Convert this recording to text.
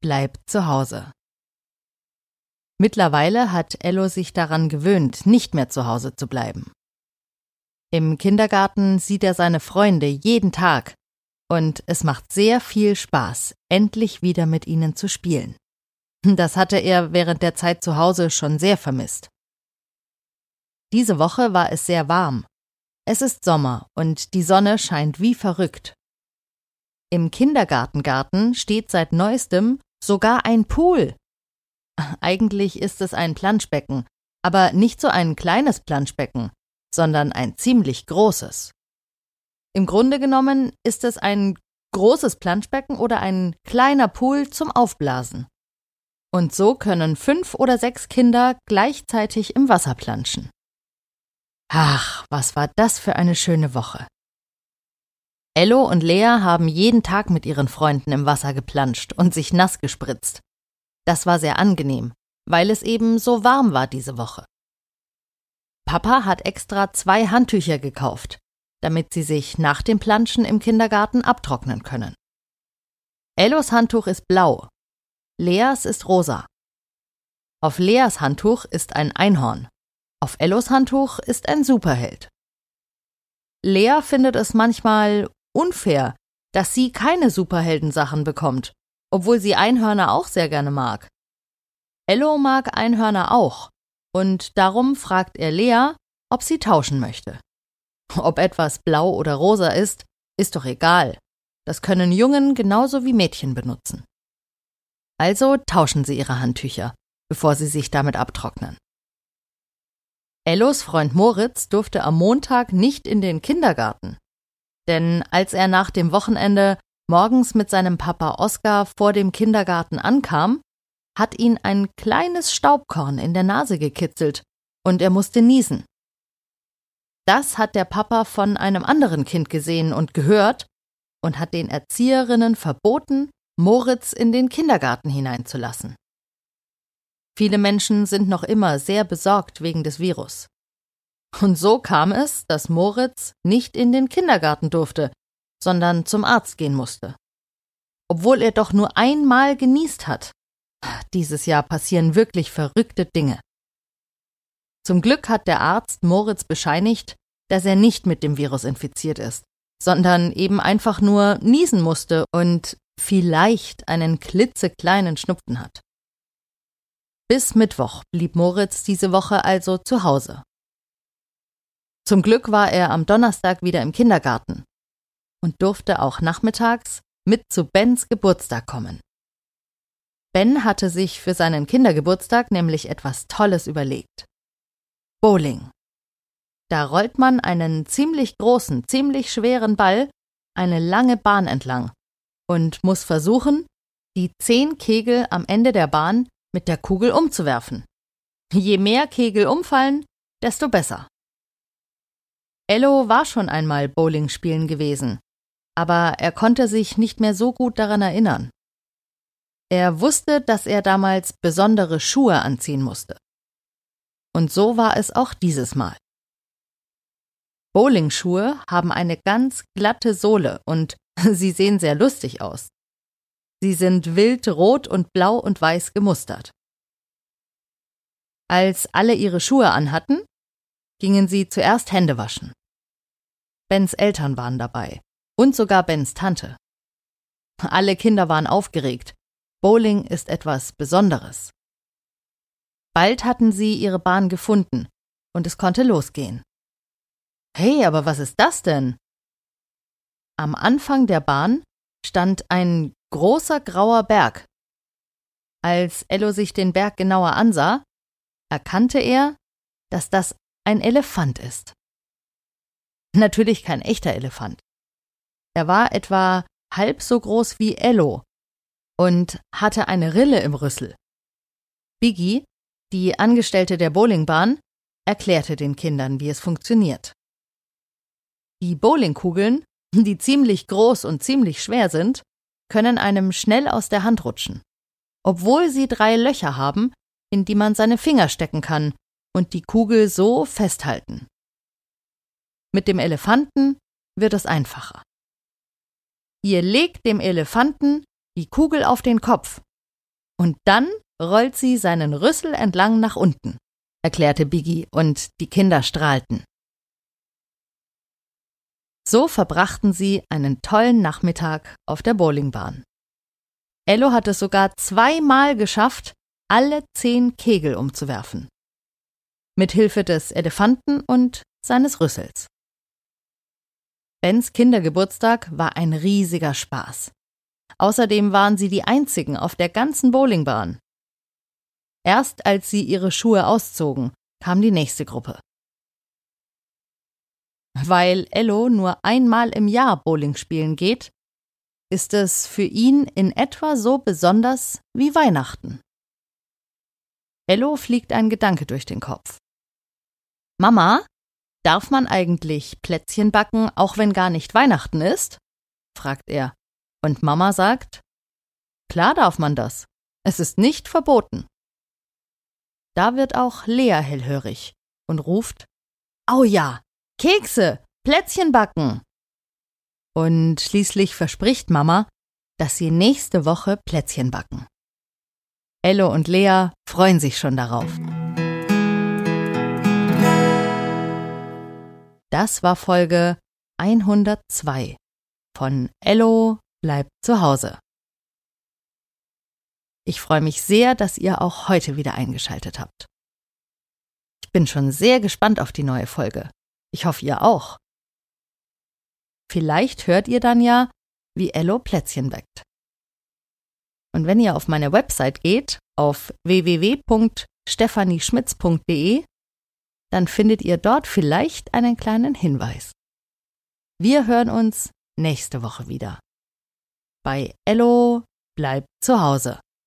bleibt zu Hause. Mittlerweile hat Ello sich daran gewöhnt, nicht mehr zu Hause zu bleiben. Im Kindergarten sieht er seine Freunde jeden Tag und es macht sehr viel Spaß, endlich wieder mit ihnen zu spielen. Das hatte er während der Zeit zu Hause schon sehr vermisst. Diese Woche war es sehr warm. Es ist Sommer und die Sonne scheint wie verrückt. Im Kindergartengarten steht seit neuestem sogar ein Pool. Eigentlich ist es ein Planschbecken, aber nicht so ein kleines Planschbecken, sondern ein ziemlich großes. Im Grunde genommen ist es ein großes Planschbecken oder ein kleiner Pool zum Aufblasen. Und so können fünf oder sechs Kinder gleichzeitig im Wasser planschen. Ach, was war das für eine schöne Woche. Ello und Lea haben jeden Tag mit ihren Freunden im Wasser geplanscht und sich nass gespritzt. Das war sehr angenehm, weil es eben so warm war diese Woche. Papa hat extra zwei Handtücher gekauft, damit sie sich nach dem Planschen im Kindergarten abtrocknen können. Ellos Handtuch ist blau, Leas ist rosa. Auf Leas Handtuch ist ein Einhorn, auf Ellos Handtuch ist ein Superheld. Lea findet es manchmal unfair, dass sie keine Superheldensachen bekommt, obwohl sie Einhörner auch sehr gerne mag. Ello mag Einhörner auch, und darum fragt er Lea, ob sie tauschen möchte. Ob etwas blau oder rosa ist, ist doch egal. Das können Jungen genauso wie Mädchen benutzen. Also tauschen sie ihre Handtücher, bevor sie sich damit abtrocknen. Ellos Freund Moritz durfte am Montag nicht in den Kindergarten. Denn als er nach dem Wochenende morgens mit seinem Papa Oskar vor dem Kindergarten ankam, hat ihn ein kleines Staubkorn in der Nase gekitzelt und er musste niesen. Das hat der Papa von einem anderen Kind gesehen und gehört und hat den Erzieherinnen verboten, Moritz in den Kindergarten hineinzulassen. Viele Menschen sind noch immer sehr besorgt wegen des Virus. Und so kam es, dass Moritz nicht in den Kindergarten durfte, sondern zum Arzt gehen musste. Obwohl er doch nur einmal genießt hat. Dieses Jahr passieren wirklich verrückte Dinge. Zum Glück hat der Arzt Moritz bescheinigt, dass er nicht mit dem Virus infiziert ist, sondern eben einfach nur niesen musste und vielleicht einen klitzekleinen Schnupfen hat. Bis Mittwoch blieb Moritz diese Woche also zu Hause. Zum Glück war er am Donnerstag wieder im Kindergarten und durfte auch nachmittags mit zu Bens Geburtstag kommen. Ben hatte sich für seinen Kindergeburtstag nämlich etwas Tolles überlegt. Bowling. Da rollt man einen ziemlich großen, ziemlich schweren Ball eine lange Bahn entlang und muss versuchen, die zehn Kegel am Ende der Bahn mit der Kugel umzuwerfen. Je mehr Kegel umfallen, desto besser. Ello war schon einmal Bowling spielen gewesen, aber er konnte sich nicht mehr so gut daran erinnern. Er wusste, dass er damals besondere Schuhe anziehen musste. Und so war es auch dieses Mal. Bowlingschuhe haben eine ganz glatte Sohle und sie sehen sehr lustig aus. Sie sind wild rot und blau und weiß gemustert. Als alle ihre Schuhe anhatten, gingen sie zuerst Hände waschen. Bens Eltern waren dabei und sogar Bens Tante. Alle Kinder waren aufgeregt. Bowling ist etwas Besonderes. Bald hatten sie ihre Bahn gefunden und es konnte losgehen. Hey, aber was ist das denn? Am Anfang der Bahn stand ein großer grauer Berg. Als Ello sich den Berg genauer ansah, erkannte er, dass das ein Elefant ist. Natürlich kein echter Elefant. Er war etwa halb so groß wie Ello und hatte eine Rille im Rüssel. Biggie, die Angestellte der Bowlingbahn, erklärte den Kindern, wie es funktioniert. Die Bowlingkugeln, die ziemlich groß und ziemlich schwer sind, können einem schnell aus der Hand rutschen, obwohl sie drei Löcher haben, in die man seine Finger stecken kann und die Kugel so festhalten. Mit dem Elefanten wird es einfacher. Ihr legt dem Elefanten die Kugel auf den Kopf Und dann rollt sie seinen Rüssel entlang nach unten, erklärte Biggie, und die Kinder strahlten. So verbrachten sie einen tollen Nachmittag auf der Bowlingbahn. Ello hat es sogar zweimal geschafft, alle zehn Kegel umzuwerfen. Mit Hilfe des Elefanten und seines Rüssels. Bens Kindergeburtstag war ein riesiger Spaß. Außerdem waren sie die einzigen auf der ganzen Bowlingbahn. Erst als sie ihre Schuhe auszogen, kam die nächste Gruppe. Weil Ello nur einmal im Jahr Bowling spielen geht, ist es für ihn in etwa so besonders wie Weihnachten. Ello fliegt ein Gedanke durch den Kopf. Mama, darf man eigentlich Plätzchen backen, auch wenn gar nicht Weihnachten ist? fragt er. Und Mama sagt, klar darf man das. Es ist nicht verboten. Da wird auch Lea hellhörig und ruft, Au ja, Kekse, Plätzchen backen. Und schließlich verspricht Mama, dass sie nächste Woche Plätzchen backen. Ello und Lea freuen sich schon darauf. Das war Folge 102 von Ello bleibt zu Hause. Ich freue mich sehr, dass ihr auch heute wieder eingeschaltet habt. Ich bin schon sehr gespannt auf die neue Folge. Ich hoffe, ihr auch. Vielleicht hört ihr dann ja, wie Ello Plätzchen backt. Und wenn ihr auf meine Website geht, auf www.stephanieschmitz.de, dann findet ihr dort vielleicht einen kleinen Hinweis. Wir hören uns nächste Woche wieder. Bei Ello bleibt zu Hause.